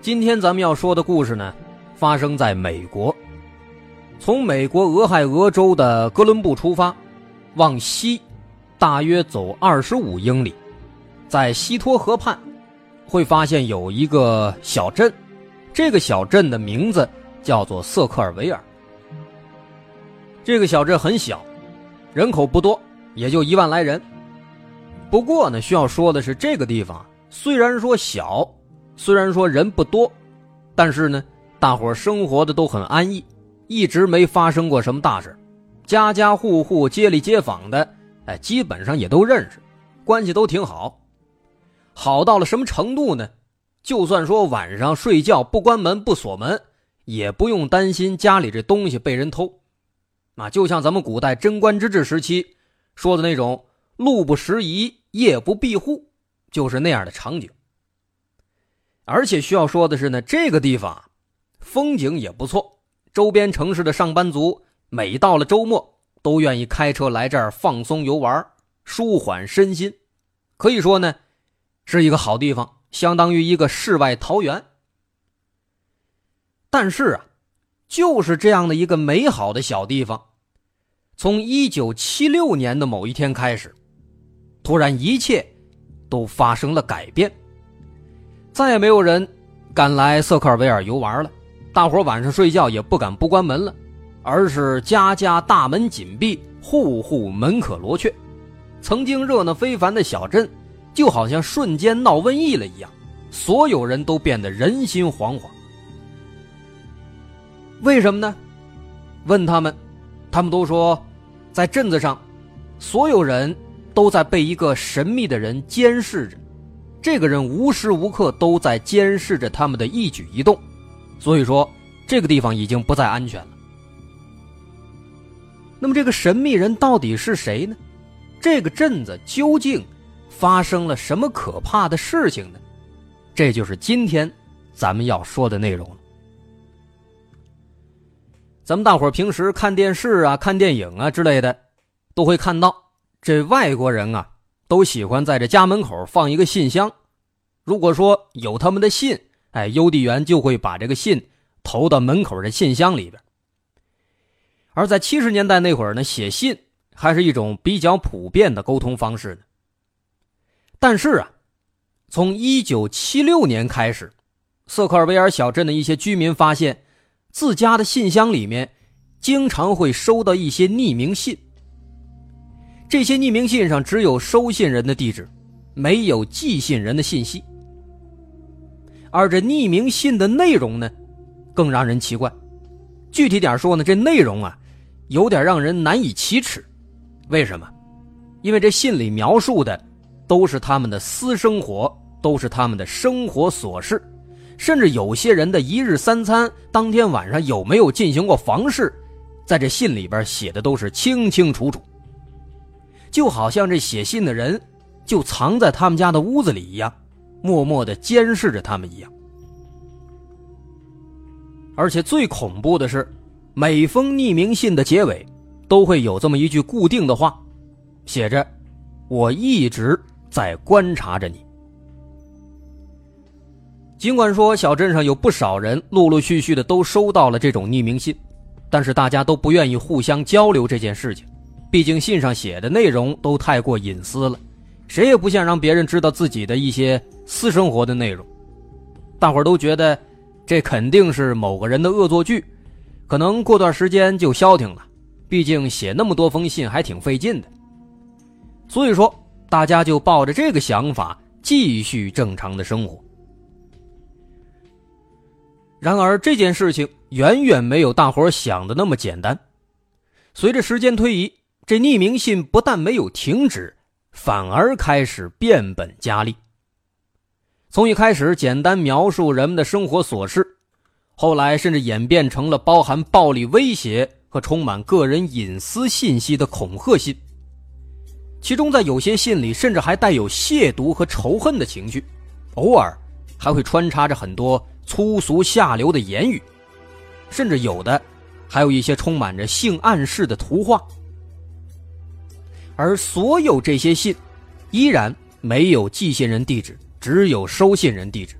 今天咱们要说的故事呢，发生在美国。从美国俄亥俄州的哥伦布出发，往西，大约走二十五英里，在西托河畔，会发现有一个小镇。这个小镇的名字叫做瑟克尔维尔。这个小镇很小，人口不多，也就一万来人。不过呢，需要说的是，这个地方虽然说小。虽然说人不多，但是呢，大伙生活的都很安逸，一直没发生过什么大事。家家户户、街里街坊的，哎，基本上也都认识，关系都挺好。好到了什么程度呢？就算说晚上睡觉不关门不锁门，也不用担心家里这东西被人偷。啊，就像咱们古代贞观之治时期说的那种“路不拾遗，夜不闭户”，就是那样的场景。而且需要说的是呢，这个地方风景也不错，周边城市的上班族每到了周末都愿意开车来这儿放松游玩，舒缓身心，可以说呢是一个好地方，相当于一个世外桃源。但是啊，就是这样的一个美好的小地方，从一九七六年的某一天开始，突然一切都发生了改变。再也没有人敢来瑟克尔维尔游玩了，大伙晚上睡觉也不敢不关门了，而是家家大门紧闭，户户门可罗雀。曾经热闹非凡的小镇，就好像瞬间闹瘟疫了一样，所有人都变得人心惶惶。为什么呢？问他们，他们都说，在镇子上，所有人都在被一个神秘的人监视着，这个人无时无刻都在监视着他们的一举一动，所以说这个地方已经不再安全了。那么这个神秘人到底是谁呢？这个镇子究竟发生了什么可怕的事情呢？这就是今天咱们要说的内容。咱们大伙平时看电视啊、看电影啊之类的，都会看到这外国人啊，都喜欢在这家门口放一个信箱。如果说有他们的信，哎，邮递员就会把这个信投到门口的信箱里边。而在七十年代那会儿呢，写信还是一种比较普遍的沟通方式呢。但是啊，从一九七六年开始，瑟克尔维尔小镇的一些居民发现。自家的信箱里面，经常会收到一些匿名信。这些匿名信上只有收信人的地址，没有寄信人的信息。而这匿名信的内容呢，更让人奇怪。具体点说呢，这内容啊，有点让人难以启齿。为什么？因为这信里描述的，都是他们的私生活，都是他们的生活琐事。甚至有些人的一日三餐，当天晚上有没有进行过房事，在这信里边写的都是清清楚楚，就好像这写信的人就藏在他们家的屋子里一样，默默的监视着他们一样。而且最恐怖的是，每封匿名信的结尾都会有这么一句固定的话，写着：“我一直在观察着你。”尽管说小镇上有不少人陆陆续续的都收到了这种匿名信，但是大家都不愿意互相交流这件事情，毕竟信上写的内容都太过隐私了，谁也不想让别人知道自己的一些私生活的内容。大伙都觉得这肯定是某个人的恶作剧，可能过段时间就消停了，毕竟写那么多封信还挺费劲的。所以说，大家就抱着这个想法继续正常的生活。然而这件事情远远没有大伙想的那么简单。随着时间推移，这匿名信不但没有停止，反而开始变本加厉。从一开始简单描述人们的生活琐事，后来甚至演变成了包含暴力威胁和充满个人隐私信息的恐吓信。其中在有些信里，甚至还带有亵渎和仇恨的情绪，偶尔还会穿插着很多。粗俗下流的言语，甚至有的还有一些充满着性暗示的图画，而所有这些信依然没有寄信人地址，只有收信人地址。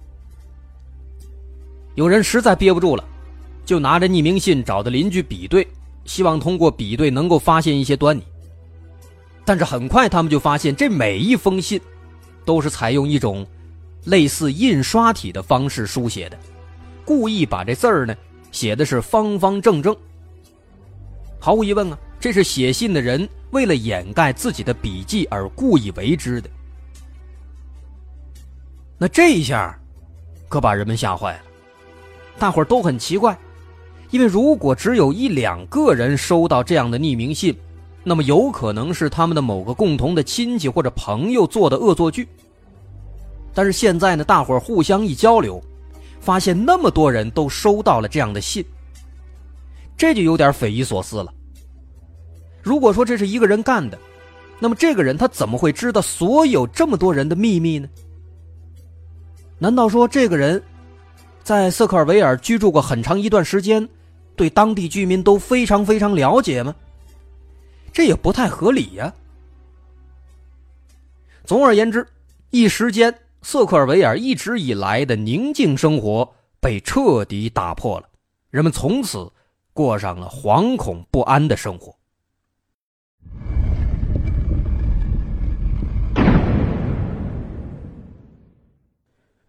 有人实在憋不住了，就拿着匿名信找的邻居比对，希望通过比对能够发现一些端倪。但是很快他们就发现，这每一封信都是采用一种。类似印刷体的方式书写的，故意把这字儿呢写的是方方正正。毫无疑问啊，这是写信的人为了掩盖自己的笔迹而故意为之的。那这一下，可把人们吓坏了。大伙儿都很奇怪，因为如果只有一两个人收到这样的匿名信，那么有可能是他们的某个共同的亲戚或者朋友做的恶作剧。但是现在呢，大伙儿互相一交流，发现那么多人都收到了这样的信，这就有点匪夷所思了。如果说这是一个人干的，那么这个人他怎么会知道所有这么多人的秘密呢？难道说这个人在瑟克尔维尔居住过很长一段时间，对当地居民都非常非常了解吗？这也不太合理呀。总而言之，一时间。瑟克尔维尔一直以来的宁静生活被彻底打破了，人们从此过上了惶恐不安的生活。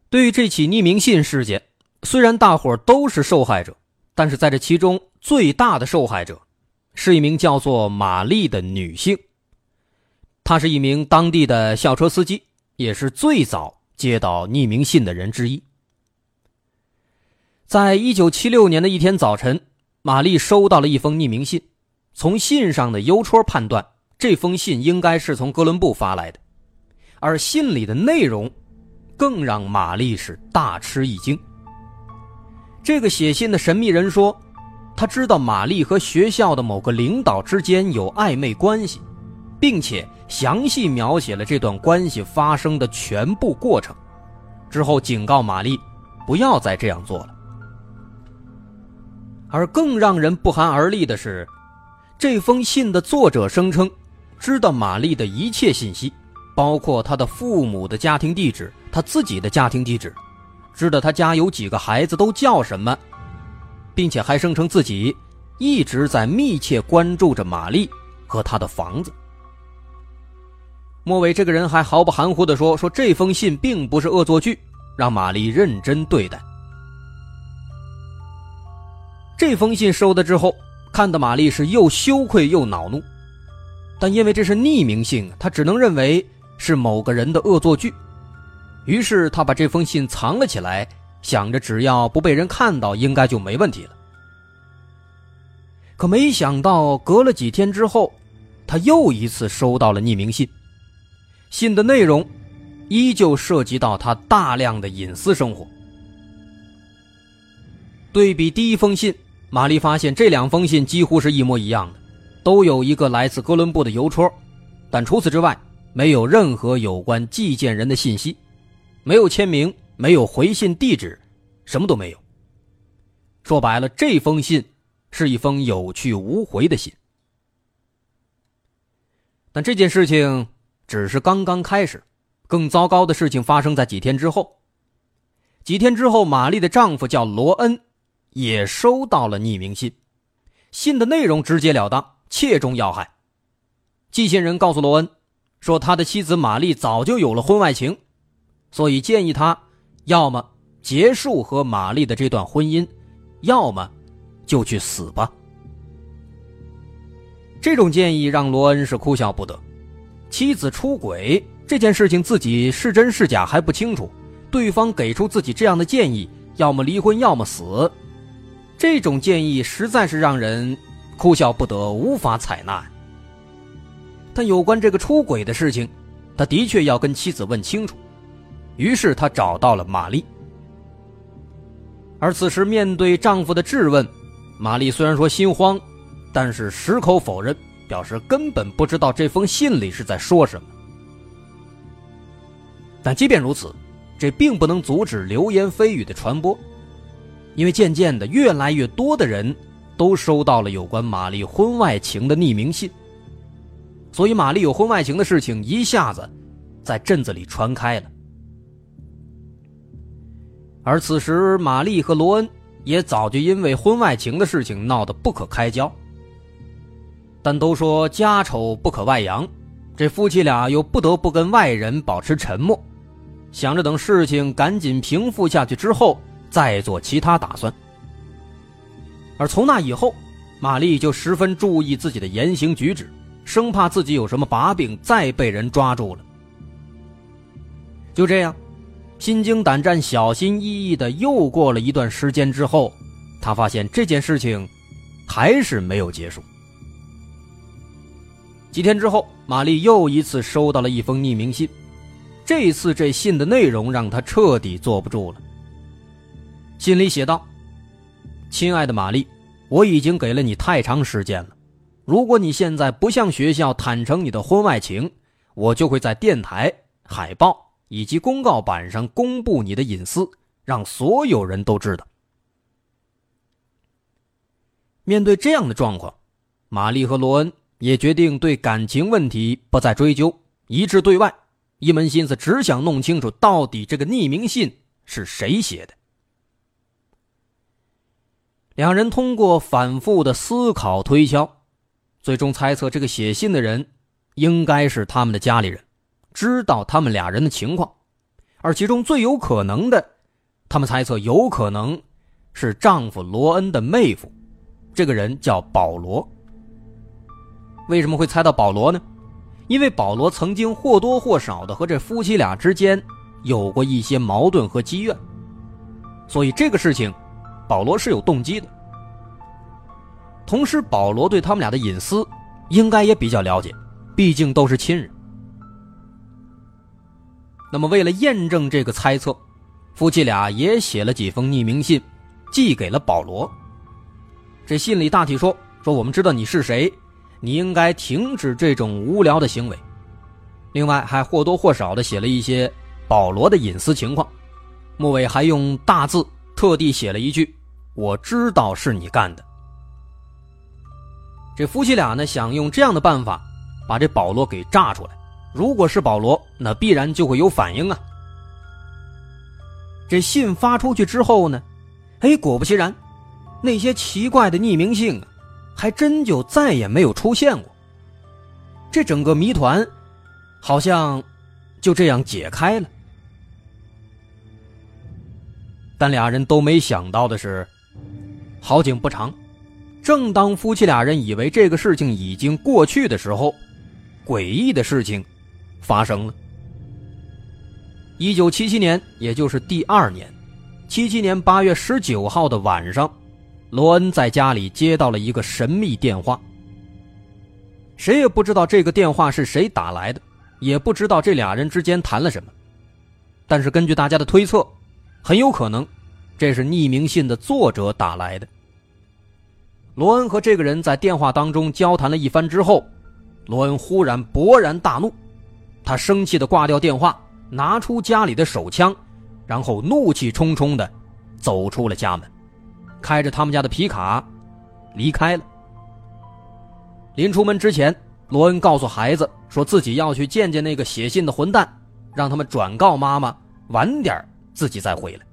对于这起匿名信事件，虽然大伙都是受害者，但是在这其中最大的受害者是一名叫做玛丽的女性。她是一名当地的校车司机。也是最早接到匿名信的人之一。在一九七六年的一天早晨，玛丽收到了一封匿名信，从信上的邮戳判断，这封信应该是从哥伦布发来的，而信里的内容，更让玛丽是大吃一惊。这个写信的神秘人说。他知道玛丽和学校的某个领导之间有暧昧关系，并且详细描写了这段关系发生的全部过程，之后警告玛丽不要再这样做了。而更让人不寒而栗的是，这封信的作者声称知道玛丽的一切信息，包括她的父母的家庭地址、他自己的家庭地址，知道他家有几个孩子都叫什么。并且还声称自己一直在密切关注着玛丽和她的房子。莫伟，这个人还毫不含糊地说：“说这封信并不是恶作剧，让玛丽认真对待。”这封信收到之后，看得玛丽是又羞愧又恼怒，但因为这是匿名信，他只能认为是某个人的恶作剧，于是他把这封信藏了起来。想着只要不被人看到，应该就没问题了。可没想到，隔了几天之后，他又一次收到了匿名信。信的内容依旧涉及到他大量的隐私生活。对比第一封信，玛丽发现这两封信几乎是一模一样的，都有一个来自哥伦布的邮戳，但除此之外，没有任何有关寄件人的信息，没有签名。没有回信地址，什么都没有。说白了，这封信是一封有去无回的信。但这件事情只是刚刚开始，更糟糕的事情发生在几天之后。几天之后，玛丽的丈夫叫罗恩，也收到了匿名信。信的内容直截了当，切中要害。寄信人告诉罗恩，说他的妻子玛丽早就有了婚外情，所以建议他。要么结束和玛丽的这段婚姻，要么就去死吧。这种建议让罗恩是哭笑不得。妻子出轨这件事情，自己是真是假还不清楚，对方给出自己这样的建议，要么离婚，要么死，这种建议实在是让人哭笑不得，无法采纳。但有关这个出轨的事情，他的确要跟妻子问清楚。于是他找到了玛丽，而此时面对丈夫的质问，玛丽虽然说心慌，但是矢口否认，表示根本不知道这封信里是在说什么。但即便如此，这并不能阻止流言蜚语的传播，因为渐渐的，越来越多的人都收到了有关玛丽婚外情的匿名信，所以玛丽有婚外情的事情一下子在镇子里传开了。而此时，玛丽和罗恩也早就因为婚外情的事情闹得不可开交。但都说家丑不可外扬，这夫妻俩又不得不跟外人保持沉默，想着等事情赶紧平复下去之后再做其他打算。而从那以后，玛丽就十分注意自己的言行举止，生怕自己有什么把柄再被人抓住了。就这样。心惊胆战、小心翼翼的又过了一段时间之后，他发现这件事情还是没有结束。几天之后，玛丽又一次收到了一封匿名信，这次这信的内容让她彻底坐不住了。信里写道：“亲爱的玛丽，我已经给了你太长时间了，如果你现在不向学校坦诚你的婚外情，我就会在电台、海报。”以及公告板上公布你的隐私，让所有人都知道。面对这样的状况，玛丽和罗恩也决定对感情问题不再追究，一致对外，一门心思只想弄清楚到底这个匿名信是谁写的。两人通过反复的思考推敲，最终猜测这个写信的人应该是他们的家里人。知道他们俩人的情况，而其中最有可能的，他们猜测有可能是丈夫罗恩的妹夫，这个人叫保罗。为什么会猜到保罗呢？因为保罗曾经或多或少的和这夫妻俩之间有过一些矛盾和积怨，所以这个事情，保罗是有动机的。同时，保罗对他们俩的隐私应该也比较了解，毕竟都是亲人。那么，为了验证这个猜测，夫妻俩也写了几封匿名信，寄给了保罗。这信里大体说：说我们知道你是谁。你应该停止这种无聊的行为。另外，还或多或少的写了一些保罗的隐私情况，末尾还用大字特地写了一句：“我知道是你干的。”这夫妻俩呢，想用这样的办法把这保罗给炸出来。如果是保罗，那必然就会有反应啊。这信发出去之后呢，哎，果不其然，那些奇怪的匿名信啊。还真就再也没有出现过。这整个谜团，好像就这样解开了。但俩人都没想到的是，好景不长，正当夫妻俩人以为这个事情已经过去的时候，诡异的事情发生了。一九七七年，也就是第二年，七七年八月十九号的晚上。罗恩在家里接到了一个神秘电话，谁也不知道这个电话是谁打来的，也不知道这俩人之间谈了什么。但是根据大家的推测，很有可能这是匿名信的作者打来的。罗恩和这个人在电话当中交谈了一番之后，罗恩忽然勃然大怒，他生气的挂掉电话，拿出家里的手枪，然后怒气冲冲的走出了家门。开着他们家的皮卡，离开了。临出门之前，罗恩告诉孩子，说自己要去见见那个写信的混蛋，让他们转告妈妈，晚点自己再回来。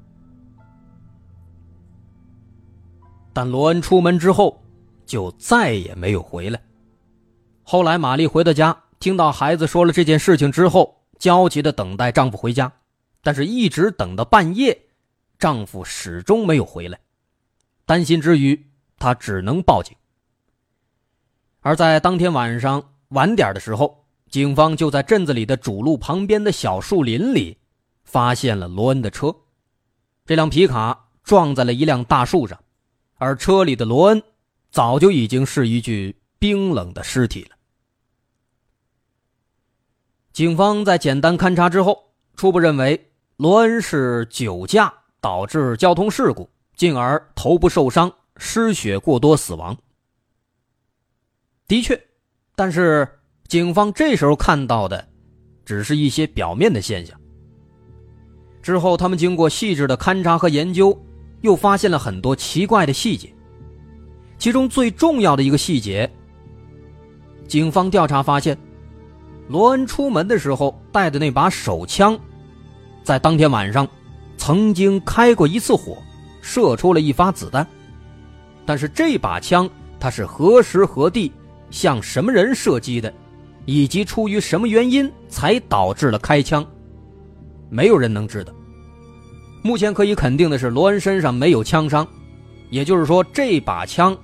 但罗恩出门之后，就再也没有回来。后来，玛丽回到家，听到孩子说了这件事情之后，焦急的等待丈夫回家，但是一直等到半夜，丈夫始终没有回来。担心之余，她只能报警。而在当天晚上晚点的时候，警方就在镇子里的主路旁边的小树林里发现了罗恩的车。这辆皮卡撞在了一辆大树上，而车里的罗恩早就已经是一具冰冷的尸体了。警方在简单勘查之后，初步认为罗恩是酒驾导致交通事故。进而头部受伤、失血过多死亡。的确，但是警方这时候看到的，只是一些表面的现象。之后，他们经过细致的勘查和研究，又发现了很多奇怪的细节。其中最重要的一个细节，警方调查发现，罗恩出门的时候带的那把手枪，在当天晚上曾经开过一次火。射出了一发子弹，但是这把枪它是何时何地向什么人射击的，以及出于什么原因才导致了开枪，没有人能知道。目前可以肯定的是，罗恩身上没有枪伤，也就是说，这把枪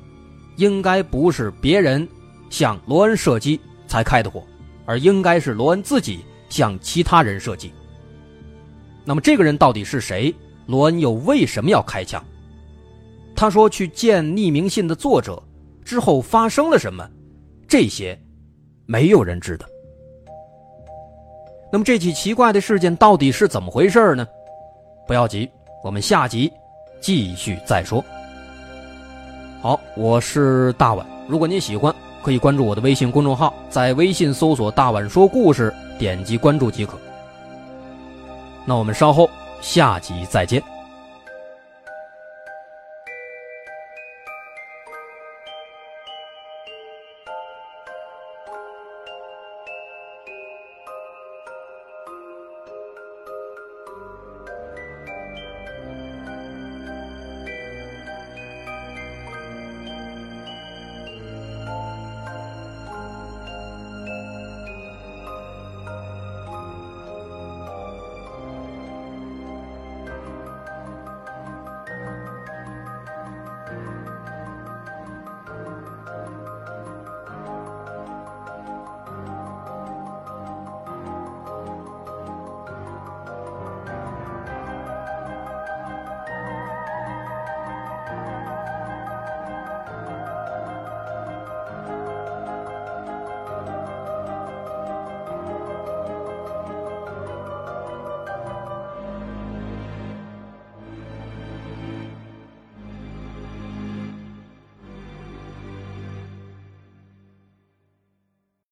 应该不是别人向罗恩射击才开的火，而应该是罗恩自己向其他人射击。那么，这个人到底是谁？罗恩又为什么要开枪？他说去见匿名信的作者之后发生了什么？这些没有人知道。那么这起奇怪的事件到底是怎么回事呢？不要急，我们下集继续再说。好，我是大碗。如果您喜欢，可以关注我的微信公众号，在微信搜索“大碗说故事”，点击关注即可。那我们稍后。下集再见。